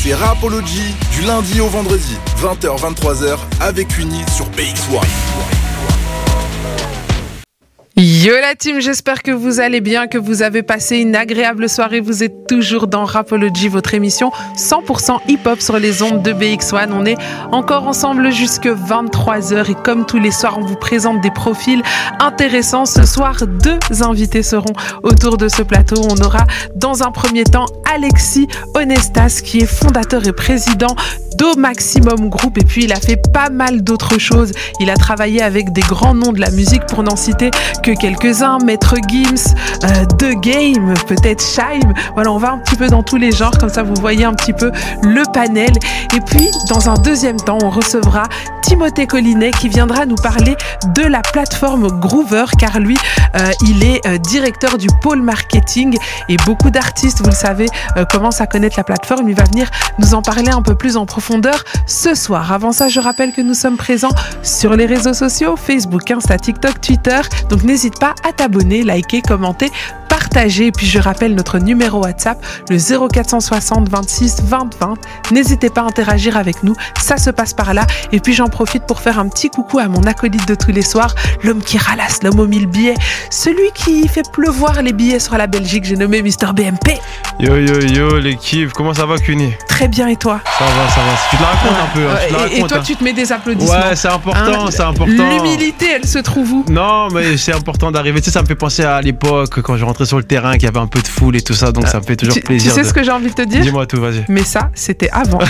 C'est Rapology du lundi au vendredi, 20h-23h avec Uni sur BX1. Yo la team, j'espère que vous allez bien, que vous avez passé une agréable soirée. Vous êtes toujours dans Rapology, votre émission 100% hip-hop sur les ondes de BX1. On est encore ensemble jusque 23h et comme tous les soirs, on vous présente des profils intéressants. Ce soir, deux invités seront autour de ce plateau. On aura dans un premier temps Alexis Onestas qui est fondateur et président d'O Maximum Group et puis il a fait pas mal d'autres choses. Il a travaillé avec des grands noms de la musique pour n'en citer que quelques-uns, Maître Gims, euh, The Game, peut-être Shime. Voilà, on va un petit peu dans tous les genres, comme ça vous voyez un petit peu le panel. Et puis, dans un deuxième temps, on recevra Timothée Collinet qui viendra nous parler de la plateforme Groover, car lui, euh, il est euh, directeur du pôle marketing et beaucoup d'artistes, vous le savez, commencent à connaître la plateforme. Il va venir nous en parler un peu plus en profondeur ce soir. Avant ça, je rappelle que nous sommes présents sur les réseaux sociaux, Facebook, Insta, TikTok, Twitter. Donc n'hésite pas à t'abonner, liker, commenter, partager. Et puis je rappelle notre numéro WhatsApp, le 0460 26 20 20. N'hésitez pas à interagir avec nous, ça se passe par là. Et puis j'en profite pour faire un petit coucou à mon acolyte de tous les soirs, l'homme qui ralasse, l'homme aux mille billets, celui qui fait pleuvoir les billets sur la Belgique, j'ai nommé Mister BMP. Yo yo yo l'équipe, comment ça va Cuny? Très bien et toi? Ça va, ça va. Tu te la racontes un peu. hein, tu te la Et- toi hein. tu te mets des applaudissements. Ouais, c'est important, Hein, c'est important. L'humilité, elle se trouve où? Non, mais c'est important d'arriver. Tu sais, ça me fait penser à l'époque quand je rentrais sur le terrain, qu'il y avait un peu de foule et tout ça, donc ça me fait toujours tu, tu plaisir. sais de- ce que j'ai envie de te dire? Dis-moi tout, vas-y. Mais ça, c'était avant.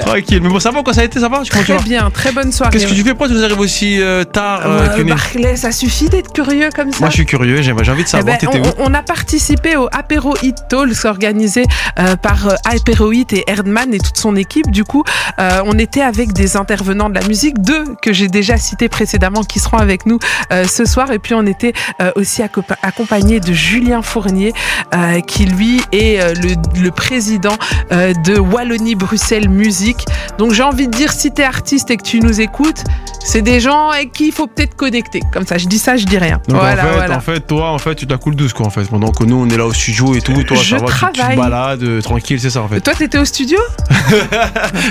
Tranquille, mais bon, ça va quoi, ça a été, ça va? Très bien, très bonne soirée. Qu'est-ce que tu fais Pourquoi tu nous arrives aussi euh, tard, euh, Euh, Barclay, ça suffit d'être curieux comme ça? Moi, je suis curieux, j'ai envie de Eh savoir, ben, t'étais où? on, a participé au Apéro Hit Talks organisé euh, par euh, Apéro Hit et Erdman et toute son équipe. Du coup, euh, on était avec des intervenants de la musique, deux que j'ai déjà cités précédemment qui seront avec nous euh, ce soir. Et puis, on était euh, aussi accompagné de Julien Fournier, euh, qui lui est euh, le, le président euh, de Wallonie-Bruxelles Musique. Donc, j'ai envie de dire, si t'es artiste et que tu nous écoutes, c'est des gens avec qui il faut peut-être connecter. Comme ça, je dis ça, je dis rien. Donc voilà, en, fait, voilà. en fait, toi, en fait, tu la coules douce quoi en fait. Pendant que nous, on est là au studio et tout, toi, Je ça va, tu- tu, travaille. te balades euh, tranquille, c'est ça en fait. Toi, t'étais au studio?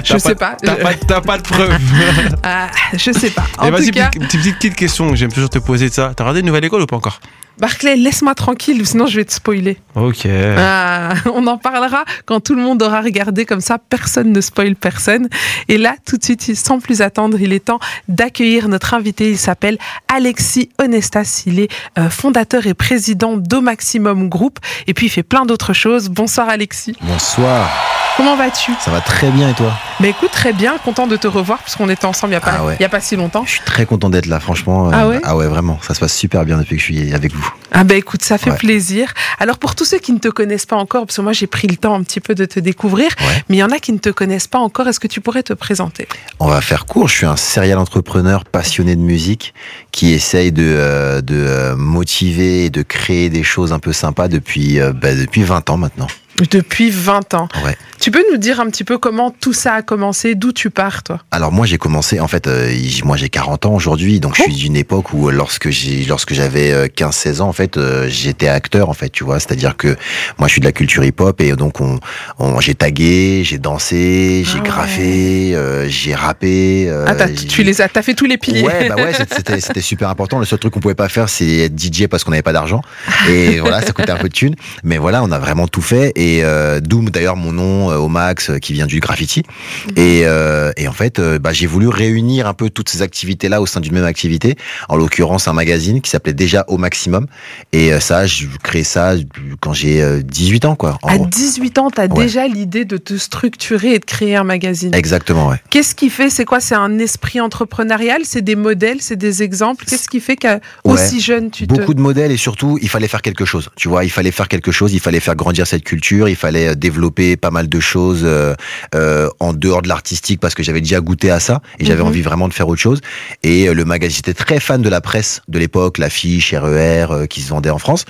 Je T'as sais pas. T'as pas, t'as pas de preuves. Ah, je sais pas. Et En vas-y, cas, petite, petite, petite question que j'aime toujours te de ça. T'as regardé une nouvelle école ou pas encore? Barclay, laisse-moi tranquille, sinon je vais te spoiler. Ok. Ah, on en parlera quand tout le monde aura regardé, comme ça personne ne spoil personne. Et là, tout de suite, sans plus attendre, il est temps d'accueillir notre invité. Il s'appelle Alexis Onestas. Il est euh, fondateur et président d'O Maximum Group. Et puis, il fait plein d'autres choses. Bonsoir Alexis. Bonsoir, Comment vas-tu? Ça va très bien et toi? Mais écoute, très bien, content de te revoir, parce qu'on était ensemble il n'y a, pas- Ah ouais. il y a pas si longtemps. Je suis très content d'être là, franchement. euh, Ah ouais vraiment, ça se passe super bien depuis que je suis avec vous. Ah ben écoute, ça fait Ouais. plaisir. Alors pour tous ceux qui ne te connaissent pas encore, parce que moi j'ai pris le temps un petit peu de te découvrir, Ouais. mais il y en a qui ne te connaissent pas encore, est-ce que tu pourrais te présenter? On va faire court, je suis un serial entrepreneur passionné de musique qui essaye de, euh, de euh, motiver et de créer des choses un peu sympas depuis, euh, bah, depuis 20 ans maintenant. Depuis 20 ans. Ouais. Tu peux nous dire un petit peu comment tout ça a commencé, d'où tu pars toi? Alors moi j'ai commencé en fait euh, moi j'ai 40 ans aujourd'hui donc je suis d'une époque où euh, lorsque j'ai lorsque j'avais euh, 15 16 ans en fait euh, j'étais acteur en fait tu vois c'est-à-dire que moi je suis de la culture hip-hop et donc on, on j'ai tagué, j'ai dansé, j'ai Ah ouais. graffé, euh, j'ai rappé euh, Ah t'as- tu les as, t'as fait tous les piliers. Ouais, bah ouais, c'était super important. Le seul truc qu'on pouvait pas faire, c'est être DJ parce qu'on n'avait pas d'argent. Et voilà, ça coûtait un peu de thunes. Mais voilà, on a vraiment tout fait. Et euh, d'où d'ailleurs mon nom euh, au max, euh, qui vient du graffiti. Et, euh, et en fait, bah, j'ai voulu réunir un peu toutes ces activités-là au sein d'une même activité. En l'occurrence, un magazine qui s'appelait déjà Au Maximum. Et ça, j'ai créé ça quand j'ai euh, 18 ans, quoi. En À gros. 18 ans, t'as Ouais. déjà l'idée de te structurer et de créer un magazine. Exactement, ouais. Qu'est-ce qui fait C'est quoi C'est un esprit entrepreneurial? C'est des modèles C'est des exemples? Qu'est-ce qui fait qu'à Ouais. jeune tu te Beaucoup de modèles et surtout, il fallait faire quelque chose. Tu vois, il fallait faire quelque chose, il fallait faire grandir cette culture, il fallait euh, développer pas mal de choses euh, euh, en dehors de l'artistique parce que j'avais déjà goûté à ça et j'avais Mhm. envie vraiment de faire autre chose. Et euh, le magazine, j'étais très fan de la presse de l'époque, l'affiche, RER, euh, qui se vendait en France.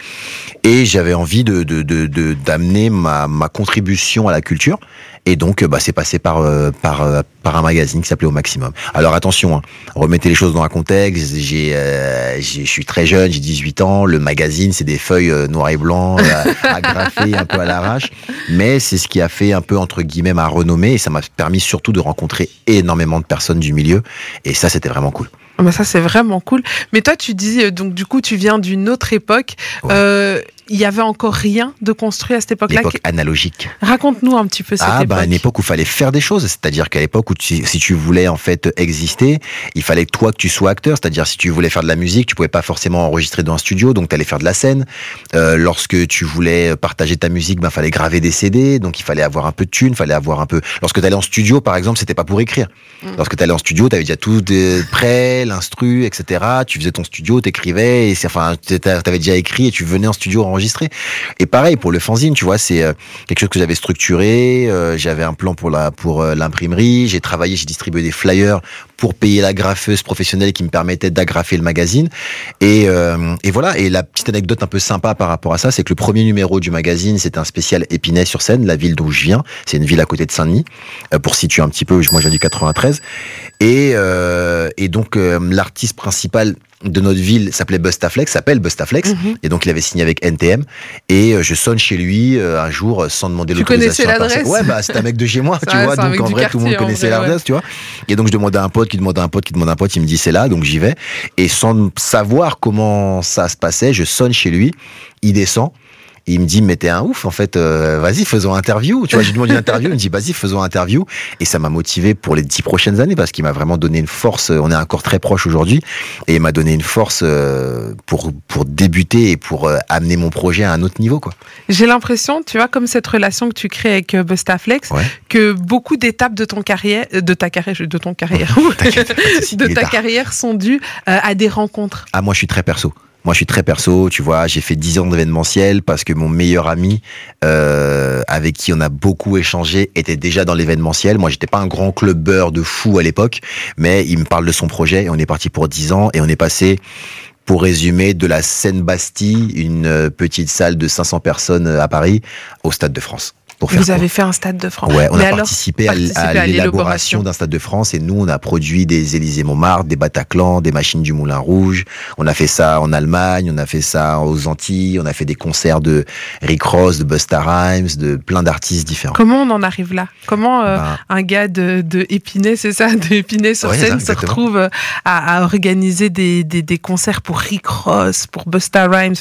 Et j'avais envie de de- de- de- d'amener ma, ma contribution à la culture. Et donc, euh, bah, c'est passé par, euh, par, euh, par un magazine qui s'appelait Au Maximum. Alors attention, hein, remettez les choses dans un contexte. J'ai, euh, j'ai- je suis très jeune, j'ai 18 ans. Le magazine, c'est des feuilles euh, noir et blanc, euh, agrafées un peu à l'arrache. Mais c'est ce qui a fait un peu, entre guillemets, ma renommée. Et ça m'a permis surtout de rencontrer énormément de personnes du milieu. Et ça, c'était vraiment cool. Ah bah ça, c'est vraiment cool. Mais toi, tu dis, donc du coup, tu viens d'une autre époque. Ouais. Euh, Il y avait encore rien de construit à cette époque-là. L'époque analogique. Raconte-nous un petit peu cette Ah, époque. bah, une époque où il fallait faire des choses. C'est-à-dire qu'à l'époque où tu- si tu voulais en fait exister, il fallait que toi que tu sois acteur. C'est-à-dire si tu voulais faire de la musique, tu pouvais pas forcément enregistrer dans un studio, donc tu allais faire de la scène. Euh, lorsque tu voulais partager ta musique, ben fallait graver des CD, donc il fallait avoir un peu de thunes, fallait avoir un peu. Lorsque tu allais en studio, par exemple, c'était pas pour écrire. Mm. Lorsque tu allais en studio, tu avais déjà tout de prêt, l'instru, etc. Tu faisais ton studio, t'écrivais, et enfin, t'avais déjà écrit et tu venais en studio enregistrer. Et pareil pour le fanzine, tu vois, c'est euh, quelque chose que j'avais structuré. euh, j'avais un plan pour la pour euh, l'imprimerie. J'ai travaillé, j'ai distribué des flyers pour payer la graffeuse professionnelle qui me permettait d'agrafer le magazine. Et, euh, et voilà. Et la petite anecdote un peu sympa par rapport à ça, c'est que le premier numéro du magazine, c'était un spécial Épinay sur Seine, la ville d'où je viens. C'est une ville à côté de Saint-Denis. Euh, pour situer un petit peu, moi je viens du 93. Et, euh, et donc euh, l'artiste principal de notre ville s'appelait Bustaflex, s'appelle Bustaflex. Mhm. Et donc il avait signé avec NTM. Et je sonne chez lui un jour sans demander Tu l'autorisation. connaissais à personne. l'adresse? Ouais, bah c'est un mec de chez moi, tu vois. Donc en vrai, tout le monde connaissait ouais. l'adresse, tu vois. Et donc je demandais à un pote qui demande à un pote qui demande à un pote, il me dit c'est là, donc j'y vais. Et sans savoir comment ça se passait, je sonne chez lui, il descend. Il me dit, mais t'es un ouf, en fait, euh, vas-y, faisons interview. Tu vois, je lui demande une interview, il me dit, vas-y, faisons interview. Et ça m'a motivé pour les dix prochaines années parce qu'il m'a vraiment donné une force. On est encore très proche aujourd'hui. Et il m'a donné une force euh, pour, pour débuter et pour euh, amener mon projet à un autre niveau, quoi. J'ai l'impression, tu vois, comme cette relation que tu crées avec euh, Bustaflex, Ouais. que beaucoup d'étapes de ton carrière, euh, de ta carrière, de ton carrière, de ta carrière sont dues euh, à des rencontres. Ah, moi, je suis très perso. Moi, je suis très perso, tu vois. J'ai fait 10 ans d'événementiel parce que mon meilleur ami, euh, avec qui on a beaucoup échangé, était déjà dans l'événementiel. Moi, j'étais pas un grand clubbeur de fou à l'époque, mais il me parle de son projet et on est parti pour 10 ans et on est passé, pour résumer, de la Seine-Bastille, une euh, petite salle de 500 personnes euh, à Paris, au Stade de France. Pour faire Vous avez fait un stade de France. Ouais, on Mais a alors, participé, à l'élaboration. d'un stade de France et nous, on a produit des Élysées Montmartre, des Bataclan, des machines du Moulin Rouge. On a fait ça en Allemagne, on a fait ça aux Antilles, on a fait des concerts de Rick Ross, de Busta Rhymes, de plein d'artistes différents. Comment on en arrive là? Comment euh, Ben, un gars de, de Épinay, c'est ça, de Épinay sur Ouais, scène, ça, se retrouve euh, à, à organiser des, des, des concerts pour Rick Ross, pour Busta Rhymes.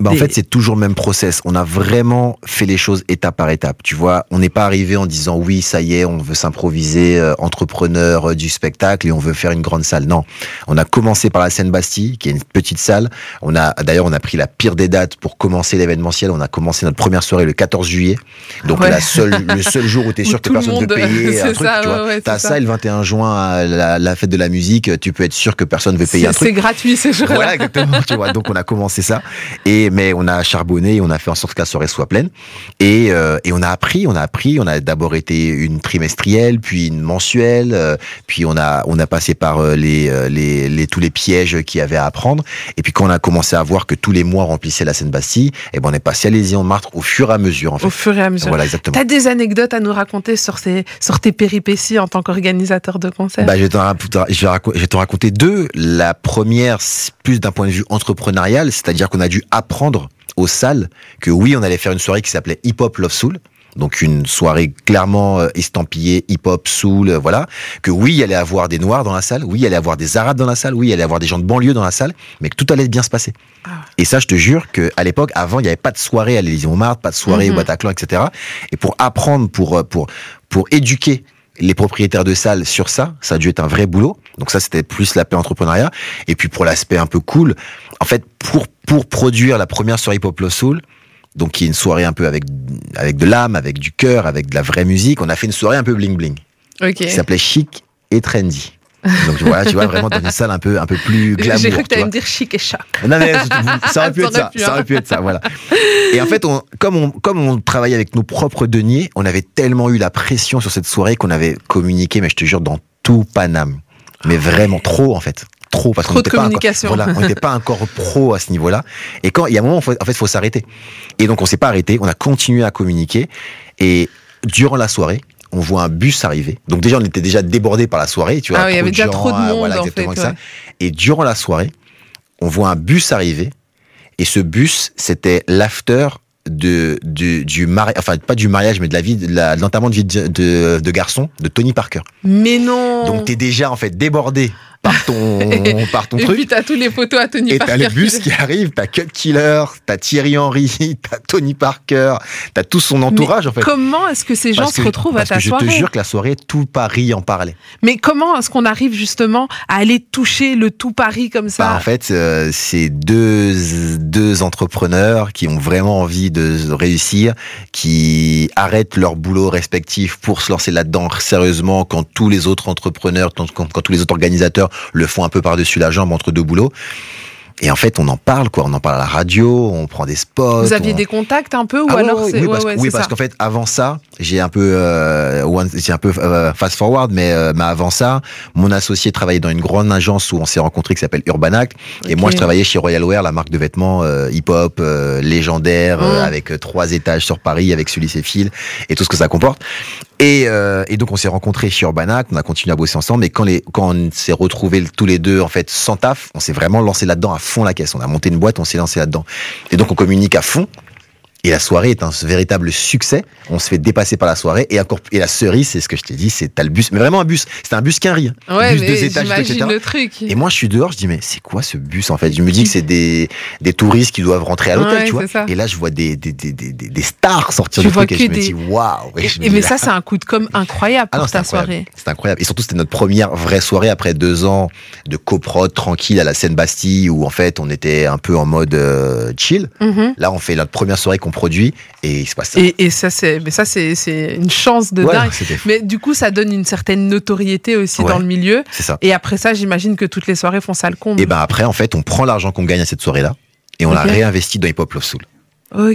Bah, en fait, c'est toujours le même process. On a vraiment fait les choses étape par étape. Tu vois, on n'est pas arrivé en disant oui, ça y est, on veut s'improviser euh, entrepreneur euh, du spectacle et on veut faire une grande salle. Non, on a commencé par la scène Bastille, qui est une petite salle. On a d'ailleurs, on a pris la pire des dates pour commencer l'événementiel. On a commencé notre première soirée le 14 juillet, donc Ouais. la seule, le seul jour où tu es sûr que personne ne payer c'est un truc. ça, tu vois, ouais, ouais, t'as c'est ça, le 21 juin, à la, la fête de la musique, tu peux être sûr que personne ne veut payer C'est un truc. c'est gratuit ces jours-là. Voilà, exactement. tu vois, donc on a commencé ça. Et mais on a charbonné, et on a fait en sorte que la soirée soit pleine. Et, euh, et on a appris, on a appris. On a d'abord été une trimestrielle, puis une mensuelle, euh, puis on a on a passé par euh, les, euh, les les tous les pièges qu'il y avait à apprendre. Et puis quand on a commencé à voir que tous les mois remplissaient la Seine-Bastille, et ben on est passé à en Martre au fur et à mesure en fait. Au fur et à mesure. Voilà exactement. T'as des anecdotes à nous raconter sur, ces, sur tes péripéties en tant qu'organisateur de concerts Bah, je, vais t'en raconter- deux. La première, c'est plus d'un point de vue entrepreneurial, c'est-à-dire qu'on a dû apprendre aux salles que oui, on allait faire une soirée qui s'appelait Hip Hop Love Soul. Donc une soirée clairement euh, estampillée hip-hop, soul, euh, voilà. Que oui, il y allait avoir des noirs dans la salle, oui, il y allait avoir des arabes dans la salle, oui, il y allait avoir des gens de banlieue dans la salle, mais que tout allait bien se passer. Ah. Et ça, je te jure que à l'époque, avant, il n'y avait pas de soirée à l'Élysée Montmartre, pas de soirée Mhm. au Bataclan, etc. Et pour apprendre, pour euh, pour pour éduquer les propriétaires de salles sur ça, ça a dû être un vrai boulot. Donc ça, c'était plus l'aspect entrepreneuriat. Et puis pour l'aspect un peu cool, en fait, pour pour produire la première soirée hip-hop Low soul, donc qui est une soirée un peu avec avec de l'âme, avec du cœur, avec de la vraie musique, on a fait une soirée un peu bling bling Ok. qui s'appelait chic et trendy. Donc voilà, tu vois vraiment dans une salle un peu un peu plus glamour. J'ai cru que tu t'allais vois. me dire chic et choc. Non mais ça aurait pu être ça, ça hein. aurait pu être ça, voilà. Et en fait, on, comme on comme on travaillait avec nos propres deniers, on avait tellement eu la pression sur cette soirée qu'on avait communiqué, mais je te jure, dans tout Paname, mais vraiment trop en fait, trop parce Trop qu'on n'était pas encore, communication. voilà, on n'était pas encore pro à ce niveau-là. Et quand il y a un moment, en fait, il faut s'arrêter. Et donc on s'est pas arrêté, on a continué à communiquer et durant la soirée. on voit un bus arriver. Donc déjà, on était déjà débordé par la soirée, tu vois. Ah oui, il y avait déjà gens, trop de ah, monde, voilà, en exactement fait, ça. ouais. Et durant la soirée, on voit un bus arriver. Et ce bus, c'était l'after de, du, du mariage, enfin pas du mariage, mais de la vie, de l'enterrement de vie de, de, de garçon de Tony Parker. Mais non. Donc t'es déjà en fait débordé par ton, par ton Et truc. puis t'as tous les photos à Tony Et Parker. t'as le bus qui- arrive, t'as Cut Killer, t'as Thierry Henry, t'as Tony Parker, t'as tout son entourage en fait. Comment est-ce que ces gens Parce se que- retrouvent à ta que je soirée te jure que la soirée, tout Paris en parlait. Mais comment est-ce qu'on arrive justement à aller toucher le tout Paris comme ça Bah, en fait, euh, c'est deux, deux entrepreneurs qui ont vraiment envie de réussir, qui arrêtent leur boulot respectif pour se lancer là-dedans sérieusement quand tous les autres entrepreneurs, quand, quand- quand tous les autres organisateurs le font un peu par-dessus la jambe entre deux boulots. Et en fait, on en parle, quoi. On en parle à la radio, on prend des spots. Vous aviez on- des contacts un peu ou Ah ouais, alors ouais, oui, ouais, parce, ouais, oui, parce ça. qu'en fait, avant ça, j'ai un peu, euh, one- un peu euh, fast forward, mais, euh, mais avant ça, mon associé travaillait dans une grande agence où on s'est rencontrés qui s'appelle Urban Act, et moi je travaillais chez Royal Wear, la marque de vêtements euh, hip-hop euh, légendaire, euh, Mm. avec trois étages sur Paris, avec celui et fil et tout ce que ça comporte. Et, euh, et donc on s'est rencontrés chez Urban Act, on a continué à bosser ensemble, mais quand les quand on s'est retrouvés tous les deux en fait sans taf, on s'est vraiment lancé là-dedans à fond la caisse. On a monté une boîte, on s'est lancé là-dedans. Et donc on communique à fond. Et la soirée est un véritable succès. On se fait dépasser par la soirée. Et, encore, et la cerise, c'est ce que je t'ai dit, c'est t'as le bus. Mais vraiment un bus. C'était un bus qu'un riz. hein. Ouais, bus mais deux étages, etc. le truc. Et moi, je suis dehors, je dis, mais c'est quoi ce bus en fait? Je me dis que c'est des, des touristes qui doivent rentrer à l'hôtel, Ouais, tu vois. c'est ça. Et là, je vois des, des, des, des, stars sortir Tu du truc et je me dis, waouh Et- mais là, ça, c'est un coup de com incroyable ah pour non, ta incroyable. soirée. C'était incroyable. Et surtout, c'était notre première vraie soirée après deux ans de coprod tranquille à la Seine-Bastille où en fait, on était un peu en mode euh, chill. Mhm. Là, on fait notre première soirée qu'on produit et il se passe ça. Et, et ça, c'est, mais ça, c'est, c'est une chance de Ouais, dingue. Mais du coup, ça donne une certaine notoriété aussi Ouais. dans le milieu. C'est ça. Et après ça, j'imagine que toutes les soirées font ça le compte. Et ben après, en fait, on prend l'argent qu'on gagne à cette soirée-là et on l'a Ok. réinvesti dans Hip Hop Love Soul.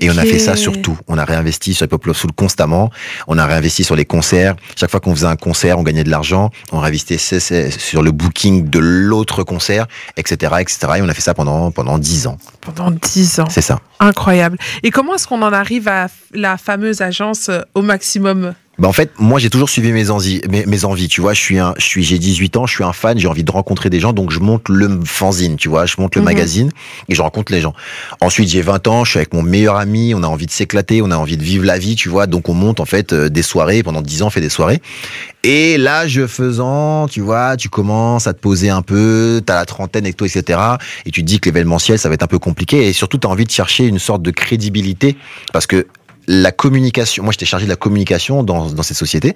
Et on a fait ça surtout. On a réinvesti sur Hip Hop Love Soul constamment. On a réinvesti sur les concerts. Chaque fois qu'on faisait un concert, on gagnait de l'argent. On réinvestissait sur le booking de l'autre concert, etc., etc. Et on a fait ça pendant pendant dix ans. Pendant 10 ans. C'est ça. Incroyable. Et comment est-ce qu'on en arrive à la fameuse agence euh, au maximum? Bah en fait, moi j'ai toujours suivi mes envies, mes, mes envies, tu vois, je suis un je suis j'ai 18 ans, je suis un fan, j'ai envie de rencontrer des gens donc je monte le fanzine, tu vois, je monte le Mhm. magazine et je rencontre les gens. Ensuite, j'ai 20 ans, je suis avec mon meilleur ami, on a envie de s'éclater, on a envie de vivre la vie, tu vois, donc on monte en fait euh, des soirées, pendant 10 ans on fait des soirées. Et l'âge faisant, tu vois, tu commences à te poser un peu, t'as la trentaine et tout, etc. Et tu te dis que l'événementiel, ça va être un peu compliqué. Et surtout, t'as envie de chercher une sorte de crédibilité. Parce que la communication, moi j'étais chargé de la communication dans, dans cette société.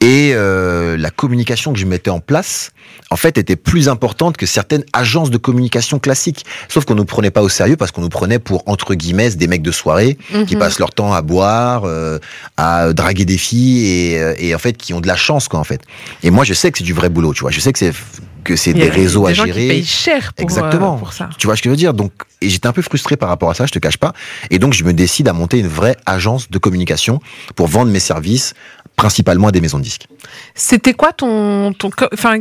Et euh, la communication que je mettais en place, en fait, était plus importante que certaines agences de communication classiques. Sauf qu'on nous prenait pas au sérieux parce qu'on nous prenait pour, entre guillemets, des mecs de soirée qui Mhm. passent leur temps à boire, euh, à draguer des filles et, euh, et en fait qui ont de la chance quoi en fait. Et moi je sais que c'est du vrai boulot, tu vois. Je sais que c'est que c'est des réseaux des à gens gérer. qui payent cher pour, Exactement. euh, pour ça. Tu vois ce que je veux dire? Donc et j'étais un peu frustré par rapport à ça, je te cache pas. Et donc je me décide à monter une vraie agence de communication pour vendre mes services principalement à des maisons de disques. C'était quoi ton, ton, enfin,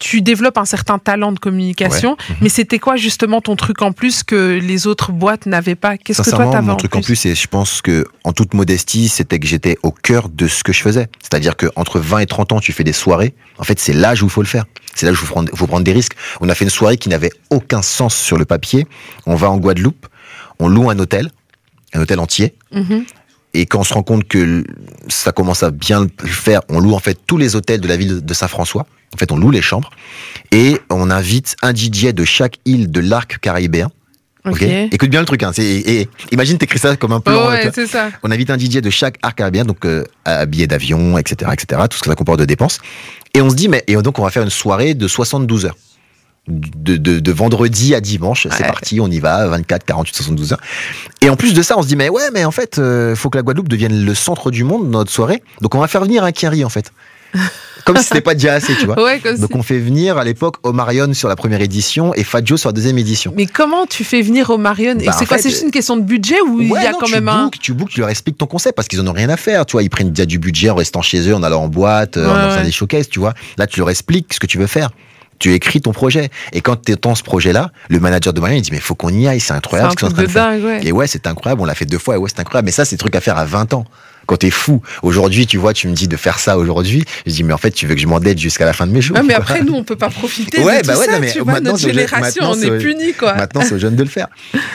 tu développes un certain talent de communication, Mhm. mais c'était quoi justement ton truc en plus que les autres boîtes n'avaient pas? Qu'est-ce que toi t'avais mon en truc plus en plus, c'est, je pense que, en toute modestie, c'était que j'étais au cœur de ce que je faisais. C'est-à-dire que entre 20 et 30 ans, tu fais des soirées. En fait, c'est l'âge où il faut le faire. C'est là où il faut prendre, faut prendre des risques. On a fait une soirée qui n'avait aucun sens sur le papier. On va en Guadeloupe, on loue un hôtel, un hôtel entier. Mhm. Et quand on se rend compte que ça commence à bien le faire, on loue en fait tous les hôtels de la ville de Saint-François. En fait, on loue les chambres et on invite un DJ de chaque île de l'arc caribéen. Ok. ok Écoute bien le truc. Hein, c'est, et, et imagine t'écris ça comme un plan. Oh euh, ouais, vois. c'est ça. On invite un DJ de chaque arc caribéen, donc euh, à billet d'avion, etc., etc., tout ce que ça comporte de dépenses. Et on se dit, mais et donc on va faire une soirée de 72 heures. De, de, de vendredi à dimanche, c'est Ouais. parti, on y va, 24, 48, 72 heures. Et en plus de ça, on se dit, mais ouais, mais en fait, euh, faut que la Guadeloupe devienne le centre du monde, notre soirée. Donc on va faire venir un Kerry, en fait. Comme si c'était pas déjà assez, tu vois. Ouais, comme Donc on fait venir à l'époque Omarion sur la première édition et Fadjo sur la deuxième édition. Mais comment tu fais venir au Marion Et Bah, c'est quoi C'est juste une question de budget ou il y a non, quand tu même un bookes, Tu bookes, tu leur expliques ton concept parce qu'ils en ont rien à faire. Tu vois, ils prennent déjà du budget en restant chez eux, en allant en boîte, euh, Ouais, en faisant des showcases, tu vois. Là, tu leur expliques ce que tu veux faire. Tu écris ton projet. Et quand tu dans ce projet-là, le manager de Marianne, il dit, mais faut qu'on y aille, c'est incroyable un ce qu'on est en truc train de de faire. dingue, ouais. Et ouais, c'est incroyable, on l'a fait deux fois, et ouais, c'est incroyable. Mais ça, c'est des trucs à faire à 20 ans. Quand t'es fou. Aujourd'hui, tu vois, tu me dis de faire ça aujourd'hui. Je dis, mais en fait, tu veux que je m'endette jusqu'à la fin de mes jours. Ouais, mais après, nous, on peut pas profiter Ouais, de bah ouais, ça, non, mais tu vois, maintenant, notre c'est- génération, maintenant, on est punis, quoi. Maintenant, c'est aux jeunes de le faire.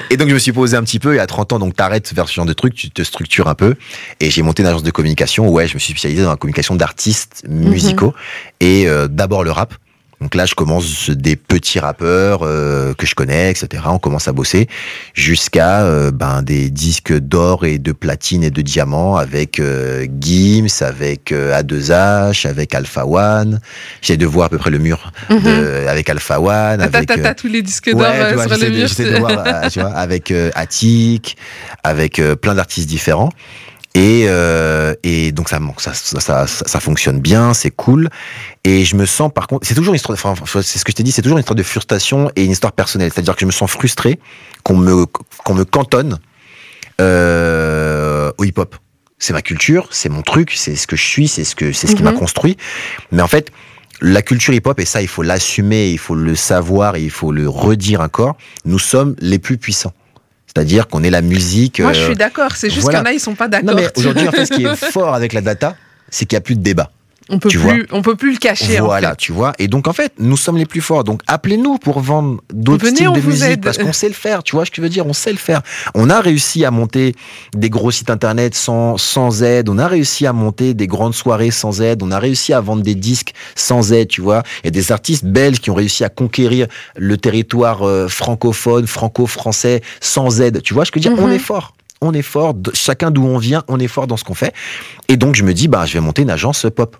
Et donc, je me suis posé un petit peu, et à 30 ans, donc t'arrêtes vers ce genre de truc, tu te structures un peu. Et j'ai monté une agence de communication. Ouais, je me suis spécialisé dans la communication d'artistes musicaux. Et euh, d'abord le rap. Donc là, je commence des petits rappeurs euh, que je connais, etc. On commence à bosser jusqu'à euh, ben, des disques d'or et de platine et de diamant avec euh, Gims, avec euh, A2H, avec Alpha One. J'ai de voir à peu près le mur de- avec Alpha One. Avec, euh, attends, tous les disques d'or Ouais, euh, tu vois, sur le j'essaie de, mur. j'essaie de c'est- voir, euh, tu vois, avec euh, Attic, avec euh, plein d'artistes différents. Et, euh, et donc ça, ça, ça, ça, fonctionne bien, c'est cool. Et je me sens par contre, c'est toujours une histoire, de- enfin, c'est ce que je t'ai dit, c'est toujours une histoire de frustration et une histoire personnelle. C'est-à-dire que je me sens frustré qu'on me, qu'on me cantonne euh, au hip-hop. C'est ma culture, c'est mon truc, c'est ce que je suis, c'est ce que c'est ce qui m'a Mhm. construit. Mais en fait, la culture hip-hop, et ça, il faut l'assumer, il faut le savoir, et il faut le redire encore, nous sommes les plus puissants. C'est-à-dire qu'on est la musique. Moi, je euh, suis d'accord. C'est juste voilà. qu'il y en a, ils sont pas d'accord. aujourd'hui, en fait, ce qui est fort avec la data, c'est qu'il n'y a plus de débat. On peut tu plus, on peut plus le cacher. en Voilà, fait. tu vois. Et donc, en fait, nous sommes les plus forts. Donc, appelez-nous pour vendre d'autres Venez, styles on de musique aide. parce qu'on sait le faire. Tu vois ce que je veux dire On sait le faire. On a réussi à monter des gros sites internet sans, sans aide. On a réussi à monter des grandes soirées sans aide. On a réussi à vendre des disques sans aide, tu vois. Il y a des artistes belges qui ont réussi à conquérir le territoire euh, francophone, franco-français sans aide. Tu vois ce que je veux dire? Mhm. On est fort. On est fort. Chacun d'où on vient, on est fort dans ce qu'on fait. Et donc, je me dis, bah, je vais monter une agence pop.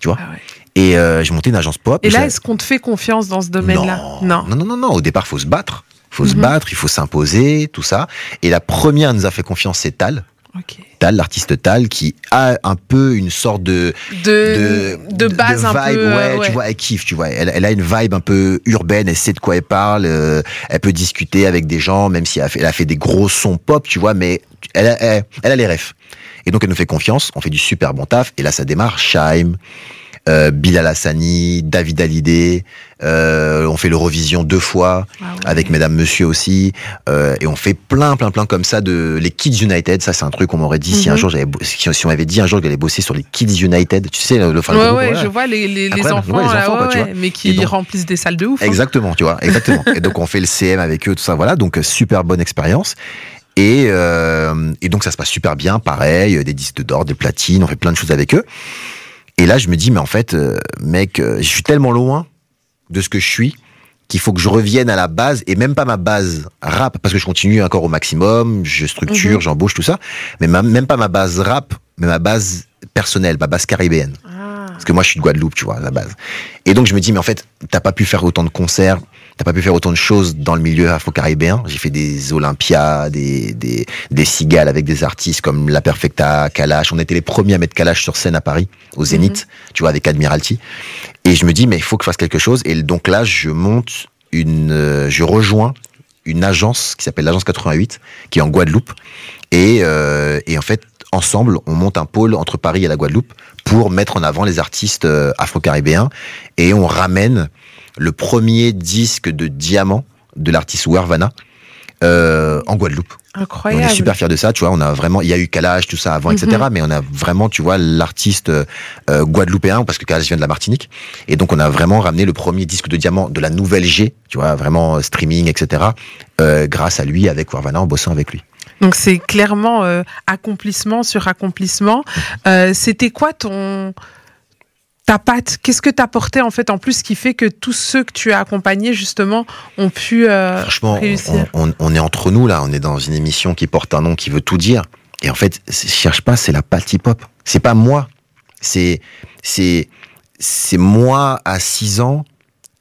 Tu vois Ah ouais. et euh, j'ai monté une agence pop. Et là, est-ce qu'on te fait confiance dans ce domaine-là non. non, non, non, non. Au départ, faut se battre. Faut se Mhm. battre, il faut s'imposer, tout ça. Et la première nous a fait confiance, c'est Tal. Ok. Tal, l'artiste Tal, qui a un peu une sorte de De, de, base un vibe, peu. ouais, ouais. tu vois, elle kiffe, tu vois. Elle, elle a une vibe un peu urbaine, elle sait de quoi elle parle, euh, elle peut discuter avec des gens, même si elle a fait, elle a fait des gros sons pop, tu vois, mais elle, a- elle, elle a les refs. Et donc elle nous fait confiance, on fait du super bon taf, et là ça démarre, Shaim, euh, Bilal Hassani, David Hallyday, euh, on fait l'Eurovision deux fois, Ah avec Mesdames Monsieur aussi, euh, et on fait plein, plein, plein comme ça de les Kids United. Ça, c'est un truc qu'on m'aurait dit si un Mhm. jour j'avais, si, on m'avait dit un jour que j'allais bosser sur les Kids United. Tu sais, le, Ouais, groupe, ouais, voilà. je vois les, les, enfants, Ouais, les là, enfants, ouais, quoi, tu ouais, vois. mais qui donc- remplissent des salles de ouf. hein. Exactement, tu vois, exactement. et donc on fait le CM avec eux, tout ça, voilà. Donc euh, super bonne expérience. Et, euh, et donc ça se passe super bien, pareil, des disques d'or, des platines, on fait plein de choses avec eux. Et là, je me dis, mais en fait, euh, mec, euh, je suis tellement loin de ce que je suis qu'il faut que je revienne à la base, et même pas ma base rap, parce que je continue encore au maximum, je structure, Mhm. j'embauche, tout ça, mais ma- même pas ma base rap, mais ma base personnelle, ma base caribéenne. Parce que moi, je suis de Guadeloupe, tu vois, à la base. Et donc, je me dis, mais en fait, t'as pas pu faire autant de concerts, t'as pas pu faire autant de choses dans le milieu afro-caribéen. J'ai fait des Olympias, des, des, des cigales avec des artistes comme La Perfecta, Kalash. On était les premiers à mettre Kalash sur scène à Paris, au Zénith, tu vois, avec Admiralty. Et je me dis, mais il faut que je fasse quelque chose. Et donc là, je monte une, euh, je rejoins une agence qui s'appelle l'agence 88, qui est en Guadeloupe. Et, euh, et en fait, ensemble, on monte un pôle entre Paris et la Guadeloupe pour mettre en avant les artistes euh, afro-caribéens. Et on ramène le premier disque de diamant de l'artiste Wervana euh, en Guadeloupe. On Incroyable. est super fiers de ça, tu vois. On a vraiment, il y a eu Kalash, tout ça avant, etc. Mais on a vraiment, tu vois, l'artiste euh, guadeloupéen, parce que Kalash vient de la Martinique. Et donc, on a vraiment ramené le premier disque de diamant de la nouvelle G, tu vois, vraiment euh, streaming, etc. euh, grâce à lui, avec Warvana, en bossant avec lui. Donc c'est clairement euh, accomplissement sur accomplissement. Euh, C'était quoi ton ta patte? Qu'est-ce que t'apportais en fait en plus qui fait que tous ceux que tu as accompagnés justement ont pu euh, Franchement, réussir? on, on- on est entre nous là, on est dans une émission qui porte un nom qui veut tout dire. Et en fait, je cherche pas, c'est la patte hip-hop. C'est pas moi. C'est, c'est, c'est moi à 6 ans,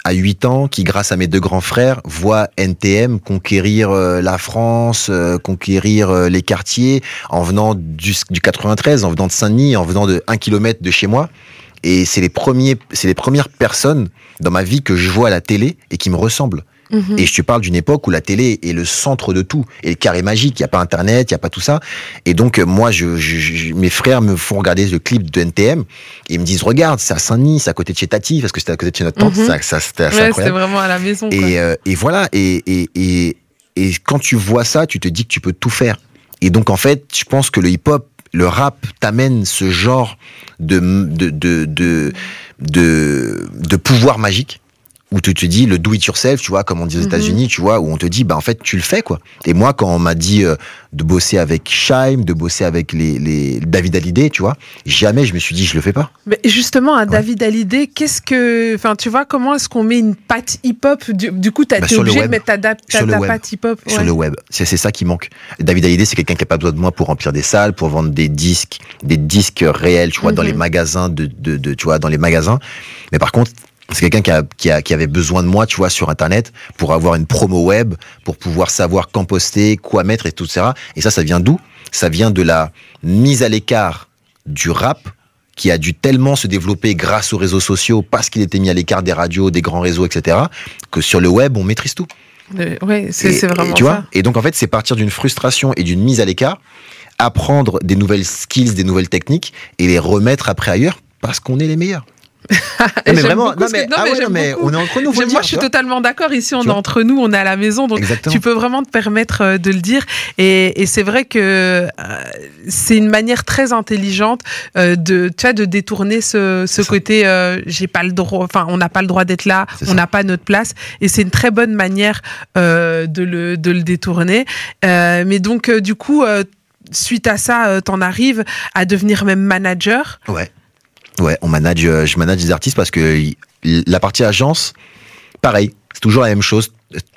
à 8 ans, qui grâce à mes deux grands frères, voit NTM conquérir euh, la France, euh, conquérir euh, les quartiers, en venant du, du 93, en venant de Saint-Denis, en venant de 1 km de chez moi. Et c'est les premiers, c'est les premières personnes dans ma vie que je vois à la télé et qui me ressemblent. Mhm. Et je te parle d'une époque où la télé est le centre de tout. Et le carré magique, il n'y a pas Internet, il n'y a pas tout ça. Et donc, euh, moi, je, je- je- mes frères me font regarder le clip de NTM. Et ils me disent, regarde, c'est à Saint-Denis, c'est à côté de chez Tati, parce que c'était à côté de chez notre tante. Mhm. Ça, c'était Ouais, vraiment à la maison. quoi. Et, euh, et voilà. Et, et, et, et quand tu vois ça, tu te dis que tu peux tout faire. Et donc, en fait, je pense que le hip-hop, le rap t'amène ce genre de, de, de, de, de, de pouvoir magique où tu te dis le do it yourself, tu vois, comme on dit aux Mhm. États-Unis, tu vois, où on te dit, bah en fait, tu le fais quoi. Et moi, quand on m'a dit euh, de bosser avec Shaim, de bosser avec les, les David Hallyday, tu vois, jamais je me suis dit je le fais pas. Mais justement, à David Hallyday, qu'est-ce que. Enfin, tu vois, comment est-ce qu'on met une patte hip-hop Du, du coup, t'as Bah, été sur obligé de mettre ta, Sur patte hip-hop. sur ouais. le web. C'est ça qui manque. David Hallyday, c'est quelqu'un qui a pas besoin de moi pour remplir des salles, pour vendre des disques, des disques réels, tu vois, dans Mhm. les magasins de, de, de- tu vois, dans les magasins. Mais par contre, c'est quelqu'un qui, a, qui, a, qui avait besoin de moi, tu vois, sur Internet, pour avoir une promo web, pour pouvoir savoir quand poster, quoi mettre et tout ça. Et ça, ça vient d'où? Ça vient de la mise à l'écart du rap qui a dû tellement se développer grâce aux réseaux sociaux, parce qu'il était mis à l'écart des radios, des grands réseaux, etc., que sur le web, on maîtrise tout. Ouais, c'est vraiment et, tu ça. vois et donc en fait c'est partir d'une frustration et d'une mise à l'écart apprendre des nouvelles skills des nouvelles techniques et les remettre après ailleurs parce qu'on est les meilleurs non, mais vraiment non que- non, ah ouais, non, mais on est entre nous faut le moi, dire, je suis totalement d'accord. Ici, on est entre nous, on est à la maison, donc exactement tu peux vraiment te permettre euh, de le dire. Et, et c'est vrai que euh, c'est une manière très intelligente euh, de, tu vois, de détourner ce, côté. euh, J'ai pas le droit. Enfin, on n'a pas le droit d'être là. On n'a pas notre place. Et c'est une très bonne manière de le de le détourner. Mais donc, du coup. Suite à ça, t'en arrives à devenir même manager. ouais ouais on manage euh, je manage des artistes parce que la partie agence pareil c'est toujours la même chose.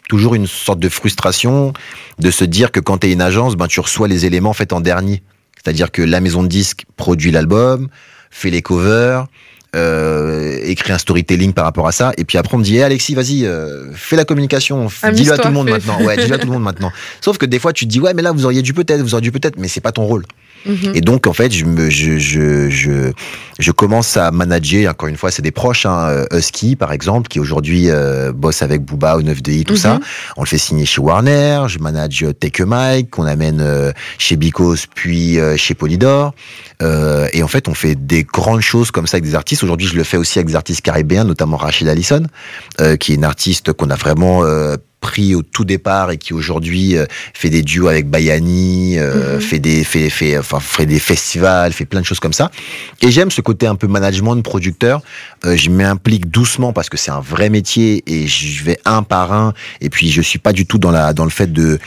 Toujours une sorte de frustration de se dire que quand tu es une agence ben tu reçois les éléments en fait en dernier. C'est-à-dire que la maison de disques produit l'album fait les covers euh, écrit un storytelling par rapport à ça. Et puis après on me dit hey, Alexis vas-y euh, fais la communication. Dis-le à tout le monde maintenant. Ouais dis-le à tout le monde maintenant. Sauf que des fois tu te dis ouais mais là vous auriez dû peut-être vous auriez dû peut-être mais c'est pas ton rôle Mhm. et donc, en fait, je, me, je, je, je, je commence à manager, encore une fois, c'est des proches, hein, euh, Husky, par exemple, qui aujourd'hui euh, bosse avec Booba au 9DI, tout Mhm. ça. On le fait signer chez Warner, je manage euh, Take a Mike, qu'on amène euh, chez Bicos, puis euh, chez Polydor. Et en fait, on fait des grandes choses comme ça avec des artistes. Aujourd'hui, je le fais aussi avec des artistes caribéens, notamment Rachid Allison, qui est une artiste qu'on a vraiment pris au tout départ et qui aujourd'hui euh, fait des duos avec Bayani, euh, Mhm. fait des fait, fait enfin fait des festivals, fait plein de choses comme ça. Et j'aime ce côté un peu management de producteur. Euh, je m'implique doucement parce que c'est un vrai métier et je vais un par un. Et puis je suis pas du tout dans la dans le fait de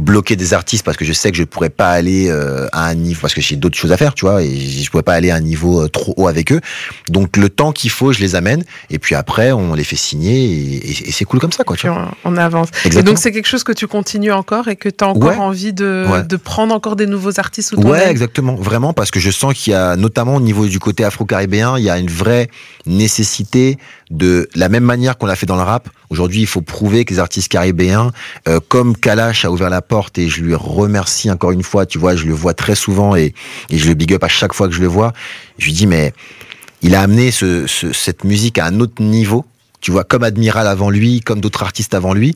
bloquer des artistes parce que je sais que je pourrais pas aller euh, à un niveau parce que j'ai d'autres choses à faire, tu vois, et je pourrais pas aller à un niveau euh, trop haut avec eux. Donc le temps qu'il faut, je les amène et puis après on les fait signer et, et- et c'est cool comme ça, quoi. Tu vois. on, on avance. Et donc c'est quelque chose que tu continues encore et que tu as encore Ouais. envie de, Ouais. de prendre encore des nouveaux artistes ton Ouais, exactement. Vraiment, parce que je sens qu'il y a, notamment au niveau du côté afro-caribéen, il y a une vraie nécessité de la même manière qu'on l'a fait dans le rap. Aujourd'hui, il faut prouver que les artistes caribéens, euh, comme Kalash a ouvert la porte et je lui remercie encore une fois, tu vois, je le vois très souvent et, et je le big up à chaque fois que je le vois. Je lui dis, mais il a amené ce, ce- cette musique à un autre niveau. Tu vois, comme Admiral avant lui, comme d'autres artistes avant lui.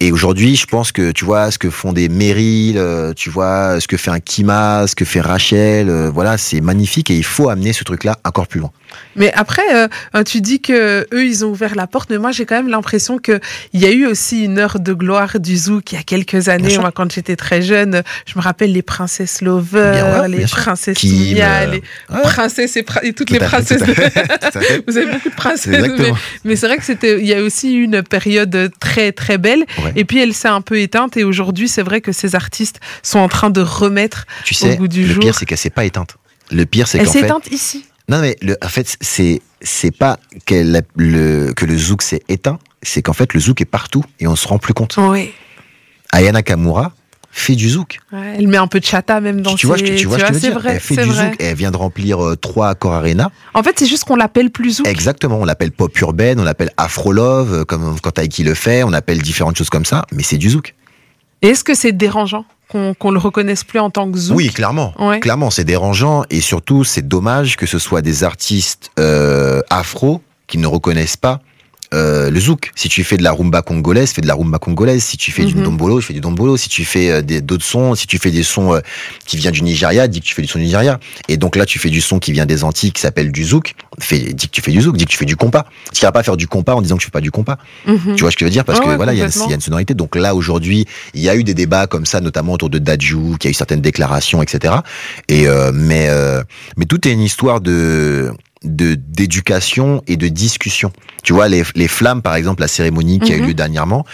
Et aujourd'hui, je pense que tu vois ce que font des Meryl, euh, tu vois ce que fait un Kima, ce que fait Rachel, euh, voilà, c'est magnifique et il faut amener ce truc-là encore plus loin. Mais après, euh, euh, tu dis que eux, ils ont ouvert la porte, mais moi, j'ai quand même l'impression que il y a eu aussi une heure de gloire du zouk il y a quelques années. Moi, quand j'étais très jeune, je me rappelle les princesses Lover, ouais, les princesses Soumia, euh, les princesses et, toutes Tout les princesses. fait. Vous avez beaucoup de princesses, mais, c'est vrai que c'était, il y a aussi eu une période très très belle. Ouais. Et puis elle s'est un peu éteinte. Et aujourd'hui, c'est vrai que ces artistes sont en train de remettre. Tu sais, goût du le jour. pire, c'est qu'elle s'est pas éteinte. Le pire, c'est Elle qu'en s'est fait, éteinte ici. Non mais le, en fait, c'est c'est pas le, que le zouk s'est éteint, c'est qu'en fait le zouk est partout et on se rend plus compte. Oui. Aya Nakamura fait du zouk. Ouais, elle met un peu de chata même dans tu vois, ses... ce que- tu vois ce que je veux c'est dire? vrai, Elle fait du vrai. zouk. Elle vient de remplir euh, trois accords arena. En fait, c'est juste qu'on l'appelle plus zouk. Exactement, on l'appelle pop urbaine, on l'appelle afro love, euh, comme quand Aiki le fait, on appelle différentes choses comme ça, mais c'est du zouk. Et est-ce que c'est dérangeant? Qu'on le reconnaisse plus en tant que zouk Oui, clairement. Ouais. Clairement, c'est dérangeant et surtout, c'est dommage que ce soit des artistes euh, afro qui ne reconnaissent pas euh, le zouk. Si tu fais de la rumba congolaise, fais de la rumba congolaise. Si tu fais du Mhm. dombolo, je fais du dombolo. Si tu fais euh, d'autres sons, si tu fais des sons euh, qui viennent du Nigeria, dis que tu fais du son du Nigeria. Et donc là, tu fais du son qui vient des Antilles, qui s'appelle du zouk. Fais, dis que tu fais du zouk, dis que tu fais du compas. Tu iras pas faire du compas en disant que tu fais pas du compas. Mhm. Tu vois ce que je veux dire? Parce que ouais, voilà, il y, a une- complètement. il y a une sonorité. Donc là, aujourd'hui, il y a eu des débats comme ça, notamment autour de Dadju, qui a eu certaines déclarations, etc. Et euh, mais euh, mais tout est une histoire de de d'éducation et de discussion. Tu vois, les, les flammes, par exemple, la cérémonie qui a eu Mhm. lieu dernièrement,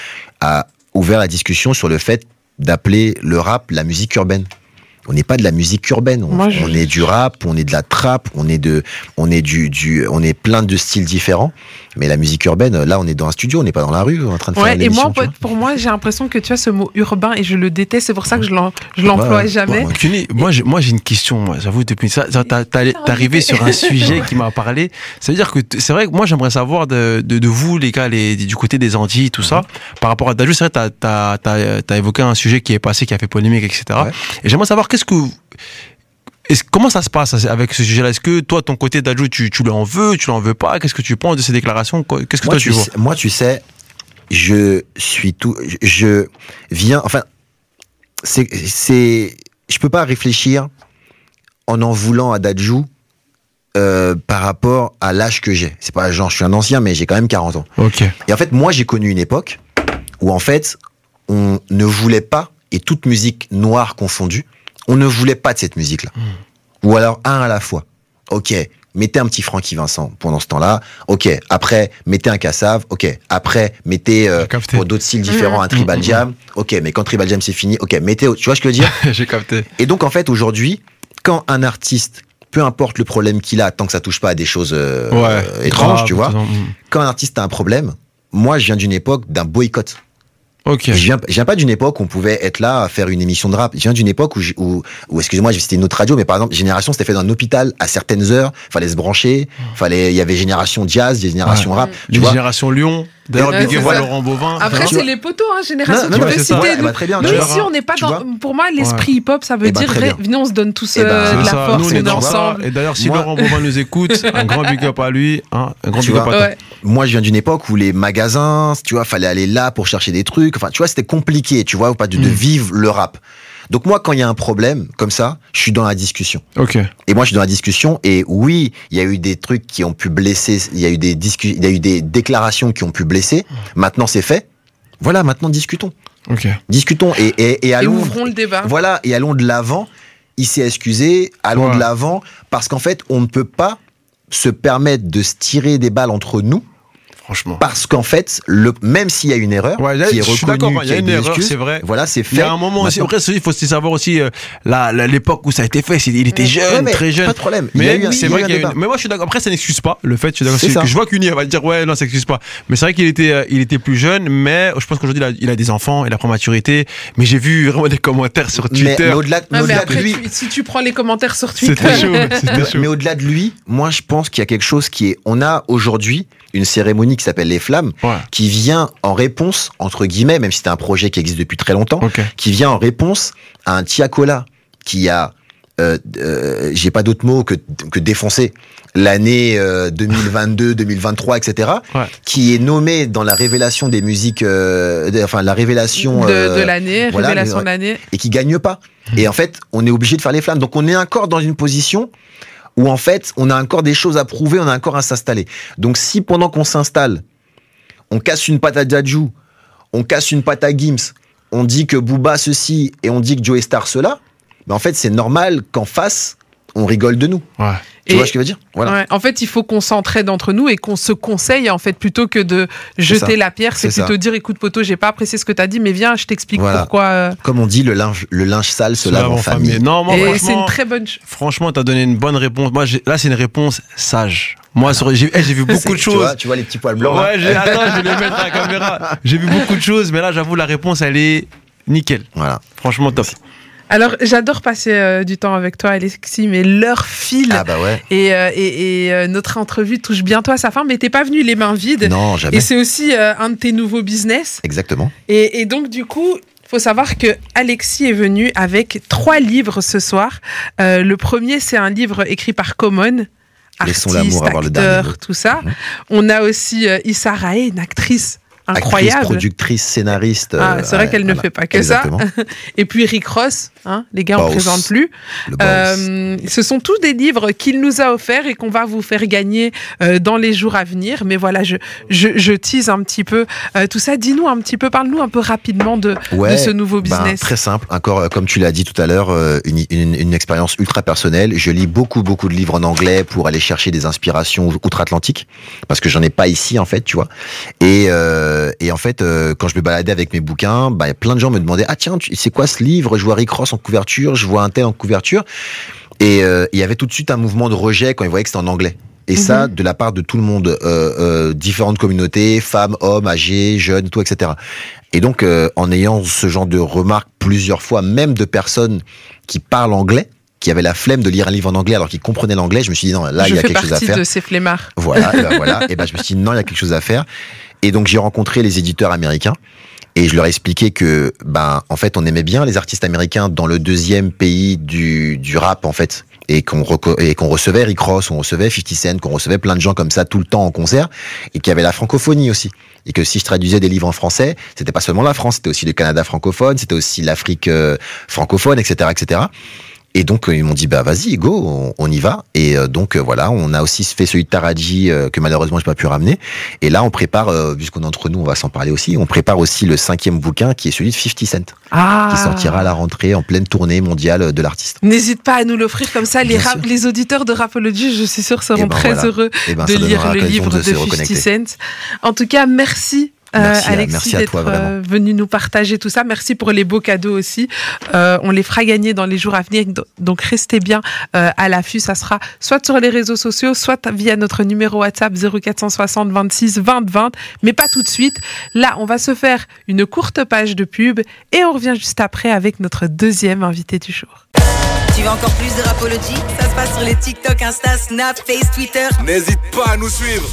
a ouvert la discussion sur le fait d'appeler le rap la musique urbaine. On n'est pas de la musique urbaine, on, Moi, je- on est du rap, on est de la trap, on est de, on est du, du, on est plein de styles différents. Mais la musique urbaine, là, on est dans un studio, on n'est pas dans la rue, en train de faire Ouais, et moi, pour moi, j'ai l'impression que tu as ce mot urbain et je le déteste. C'est pour ça que je l'emploie Ouais, ouais. jamais. Ouais, ouais. Moi, j'ai- moi j'ai une question, moi, j'avoue, depuis ça, t'es arrivé sur un sujet qui m'a parlé. Ça veut dire que c'est vrai que moi j'aimerais savoir de, de, de vous, les gars, les, du côté des Antilles, tout ça, par rapport à Dajou, c'est vrai, t'as, t'as évoqué un sujet qui est passé, qui a fait polémique, etc. Ouais. Et j'aimerais savoir qu'est-ce que. est-ce- comment ça se passe avec ce sujet-là? Est-ce que toi, ton côté Dajou, tu, tu l'en veux, tu l'en veux pas? Qu'est-ce que tu penses de ces déclarations? Qu'est-ce que moi, toi tu tu vois? sais, moi, tu sais, je suis tout, je viens, enfin, c'est, c'est, je peux pas réfléchir en en voulant à Dadju euh, par rapport à l'âge que j'ai. C'est pas genre, je suis un ancien, mais j'ai quand même 40 ans. Ok. Et en fait, moi, j'ai connu une époque où, en fait, on ne voulait pas, et toute musique noire confondue, on ne voulait pas de cette musique-là. Ou alors un à la fois. Ok, mettez un petit Francky Vincent pendant ce temps-là. Ok, après, mettez un Cassav. Ok, après, mettez euh, pour d'autres styles différents un Tribal Mhm. Jam. Ok, mais quand Tribal Jam c'est fini, ok, mettez. Tu vois ce que je veux dire? J'ai capté. Et donc, en fait, aujourd'hui, quand un artiste, peu importe le problème qu'il a, tant que ça touche pas à des choses euh, Ouais. étranges, grave, tu vois, quand un artiste a un problème, moi, je viens d'une époque d'un boycott. Je viens, je viens pas d'une époque où on pouvait être là à faire une émission de rap. Je viens d'une époque où, où, où excusez-moi, c'était une autre radio, mais par exemple, Génération, c'était fait dans un hôpital à certaines heures. Fallait se brancher. Fallait, il y avait Génération Jazz, il y avait Génération Rap. Tu Une vois génération Lyon. D'ailleurs, big up Laurent Bovin. Après, tu c'est les poteaux, hein, génération. Non, tu non, peux c'est ça. citer. Ouais, nous. bah, très bien, Nous, tu ici, on n'est pas Tu dans. Pour moi, l'esprit hip-hop, ça veut Eh ben, dire venez, on se donne tous Eh ben, euh, de C'est la ça. force, Nous, on est dans ça. ensemble. Et d'ailleurs, si Moi- Laurent Bovin nous écoute, un grand big up à lui. hein, un grand Tu big up vois. à toi. Ouais. Moi, je viens d'une époque où les magasins, tu vois, fallait aller là pour chercher des trucs. Enfin, tu vois, c'était compliqué, tu vois, ou pas de, de Mm. vivre le rap. Donc moi, quand il y a un problème comme ça, je suis dans la discussion. Ok. Et moi, je suis dans la discussion. Et oui, il y a eu des trucs qui ont pu blesser. Il y a eu des il y a eu des déclarations qui ont pu blesser. Maintenant, c'est fait. Voilà, maintenant, discutons. Ok. Discutons et, et, et Et allons. ouvrons le débat. Voilà, et allons de l'avant. Il s'est excusé. Allons Ouais. de l'avant parce qu'en fait, on ne peut pas se permettre de se tirer des balles entre nous Franchement. parce qu'en fait, le, même s'il y a une erreur Ouais, là, qui est je suis d'accord, reconnue, il y a une erreur, c'est vrai. Voilà, c'est fait. Il y a un moment aussi, après, il faut aussi savoir aussi euh, l'époque où ça a été fait. Il était jeune, Ouais, très jeune. Pas de problème. Mais eu c'est il y a vrai eu un qu'il y a une... Mais moi, je suis d'accord. Après, ça n'excuse pas le fait. Je suis que je vois qu'Uni, va dire ouais, non, ça n'excuse pas. Mais c'est vrai qu'il était, euh, il était plus jeune. Mais je pense qu'aujourd'hui, il a, il a des enfants, il a prend maturité. Mais j'ai vu vraiment des commentaires sur Twitter. mais au-delà Ah, de après, lui, tu- si tu prends les commentaires sur Twitter. Chaud. mais au-delà de lui, moi je pense qu'il y a quelque chose qui est. On a aujourd'hui une cérémonie qui s'appelle les Flammes, Ouais. qui vient en réponse entre guillemets, même si c'est un projet qui existe depuis très longtemps, qui vient en réponse à un Tiakola qui a, euh, euh, j'ai pas d'autre mot que, que défoncer l'année euh, 2022, 2023, etc., Ouais. qui est nommé dans la révélation des musiques, euh, de- enfin la révélation de, euh, de l'année, voilà, révélation de l'année. et qui gagne pas. Et en fait, on est obligé de faire les flammes. Donc on est encore dans une position où en fait, on a encore des choses à prouver, on a encore à s'installer. Donc si pendant qu'on s'installe, on casse une patte à Dadju, on casse une patte à Gims, on dit que Booba ceci et on dit que Joey Star cela, mais en fait, c'est normal qu'en face, on rigole de nous. Ouais. Tu Et- vois ce que je veux dire? Voilà. Ouais, En fait, il faut qu'on s'entraide entre nous et qu'on se conseille, en fait, plutôt que de jeter la pierre. C'est plutôt ça. dire, écoute, poteau, j'ai pas apprécié ce que t'as dit, mais viens, je t'explique Voilà. pourquoi. euh, Comme on dit, le linge, le linge sale se lave en famille. Non, moi, et c'est franchement, une très bonne. ch- franchement, t'as donné une bonne réponse. Moi, j'ai- là, c'est une réponse sage. Moi, j'ai eh, j'ai vu beaucoup de Tu choses. vois, tu vois les petits poils blancs Ouais, j'ai- attends, je vais les mettre à la caméra. J'ai vu beaucoup de choses, mais là, j'avoue, la réponse, elle est nickel. Voilà. Franchement, top. Alors, j'adore passer euh, du temps avec toi, Alexis, mais l'heure file. Ah bah ouais. Et, euh, et, et, euh, notre entrevue touche bientôt à sa fin, mais t'es pas venu les mains vides. Non, jamais. Et c'est aussi un de tes nouveaux business. Exactement. Et, et donc, du coup, faut savoir que Alexis est venu avec trois livres ce soir. Le premier, c'est un livre écrit par Common. Laissons artiste, l'amour avoir le dernier tout ça. Mhm. On a aussi Issa Rae, une actrice Actrice, incroyable. productrice, scénariste. Ah, euh, c'est vrai ouais, qu'elle ne fait pas que Exactement. ça. Et puis Rick Ross, hein, les gars, on ne présente plus. Euh, ce sont tous des livres qu'il nous a offerts et qu'on va vous faire gagner euh, dans les jours à venir. Mais voilà, je, je, je tease un petit peu euh, tout ça. Dis-nous un petit peu, parle-nous un peu rapidement de, Ouais, de ce nouveau ben, business. très simple. Encore, euh, comme tu l'as dit tout à l'heure, euh, une, une, une expérience ultra personnelle. Je lis beaucoup, beaucoup de livres en anglais pour aller chercher des inspirations outre-Atlantique, parce que j'en ai pas ici en fait, tu vois. Et, euh, et en fait, euh, quand je me baladais avec mes bouquins, bah, plein de gens me demandaient ah tiens, c'est quoi ce livre? Je vois Rick Ross en couverture, je vois un tel en couverture. Et euh, il y avait tout de suite un mouvement de rejet quand ils voyaient que c'était en anglais. Et ça, de la part de tout le monde, euh, euh, différentes communautés, femmes, hommes, âgés, jeunes, tout, etc. Et donc, euh, en ayant ce genre de remarques plusieurs fois, même de personnes qui parlent anglais, qui avaient la flemme de lire un livre en anglais alors qu'ils comprenaient l'anglais, je me suis dit non, là, je il y a fais quelque chose à partie faire. de ces flemmards. Voilà, et ben voilà. Et ben je me suis dit non, il y a quelque chose à faire. Et donc j'ai rencontré les éditeurs américains et je leur ai expliqué que ben en fait on aimait bien les artistes américains dans le deuxième pays du, du rap en fait et qu'on et qu'on recevait Rick Ross, on recevait 50 Cent, qu'on recevait plein de gens comme ça tout le temps en concert et qu'il y avait la francophonie aussi et que si je traduisais des livres en français, c'était pas seulement la France, c'était aussi le Canada francophone, c'était aussi l'Afrique euh, francophone, etc., etc. Et donc euh, ils m'ont dit bah vas-y go on, on y va et euh, donc euh, voilà on a aussi fait celui de Taraji euh, que malheureusement j'ai pas pu ramener et là on prépare euh, puisqu'on est entre nous on va s'en parler aussi on prépare aussi le cinquième bouquin qui est celui de 50 Cent Ah. qui sortira à la rentrée en pleine tournée mondiale de l'artiste. N'hésite pas à nous l'offrir comme ça. Les, rap- sûr. les auditeurs de Rapology, je suis sûre, seront Eh ben très voilà. heureux Et ben de lire le livre de de se 50 reconnecter. Cent. En tout cas, merci. Euh, Merci à- Alexis merci à d'être toi, vraiment. euh, venu nous partager tout ça. Merci pour les beaux cadeaux aussi. Euh, on les fera gagner dans les jours à venir. Donc restez bien euh, à l'affût. Ça sera soit sur les réseaux sociaux, soit via notre numéro WhatsApp 0460 26 20 20. Mais pas tout de suite. Là, on va se faire une courte page de pub et on revient juste après avec notre deuxième invité du jour. Tu veux encore plus de Rapology Ça se passe sur les TikTok, Insta, Snap, Face, Twitter. N'hésite pas à nous suivre.